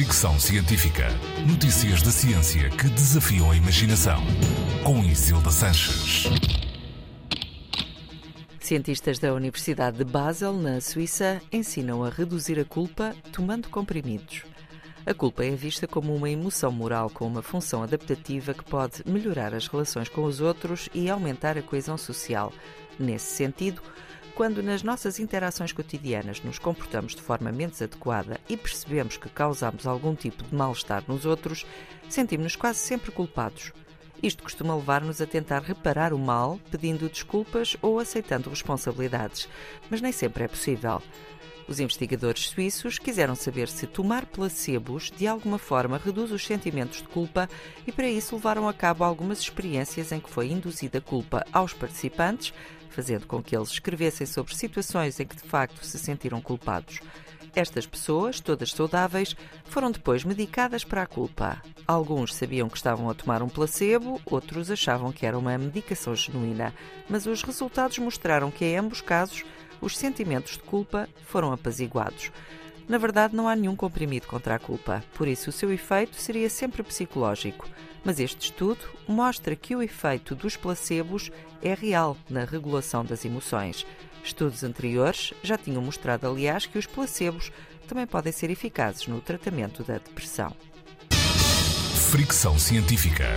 Fricção Científica. Notícias da ciência que desafiam a imaginação. Com Isilda Sanches. Cientistas da Universidade de Basel, na Suíça, ensinam a reduzir a culpa tomando comprimidos. A culpa é vista como uma emoção moral com uma função adaptativa que pode melhorar as relações com os outros e aumentar a coesão social. Nesse sentido, quando nas nossas interações cotidianas nos comportamos de forma menos adequada e percebemos que causamos algum tipo de mal-estar nos outros, sentimos-nos quase sempre culpados. Isto costuma levar-nos a tentar reparar o mal, pedindo desculpas ou aceitando responsabilidades, mas nem sempre é possível. Os investigadores suíços quiseram saber se tomar placebos de alguma forma reduz os sentimentos de culpa e, para isso, levaram a cabo algumas experiências em que foi induzida culpa aos participantes, fazendo com que eles escrevessem sobre situações em que de facto se sentiram culpados. Estas pessoas, todas saudáveis, foram depois medicadas para a culpa. Alguns sabiam que estavam a tomar um placebo, outros achavam que era uma medicação genuína, mas os resultados mostraram que, em ambos casos, os sentimentos de culpa foram apaziguados. Na verdade, não há nenhum comprimido contra a culpa, por isso o seu efeito seria sempre psicológico. Mas este estudo mostra que o efeito dos placebos é real na regulação das emoções. Estudos anteriores já tinham mostrado, aliás, que os placebos também podem ser eficazes no tratamento da depressão. Fricção científica.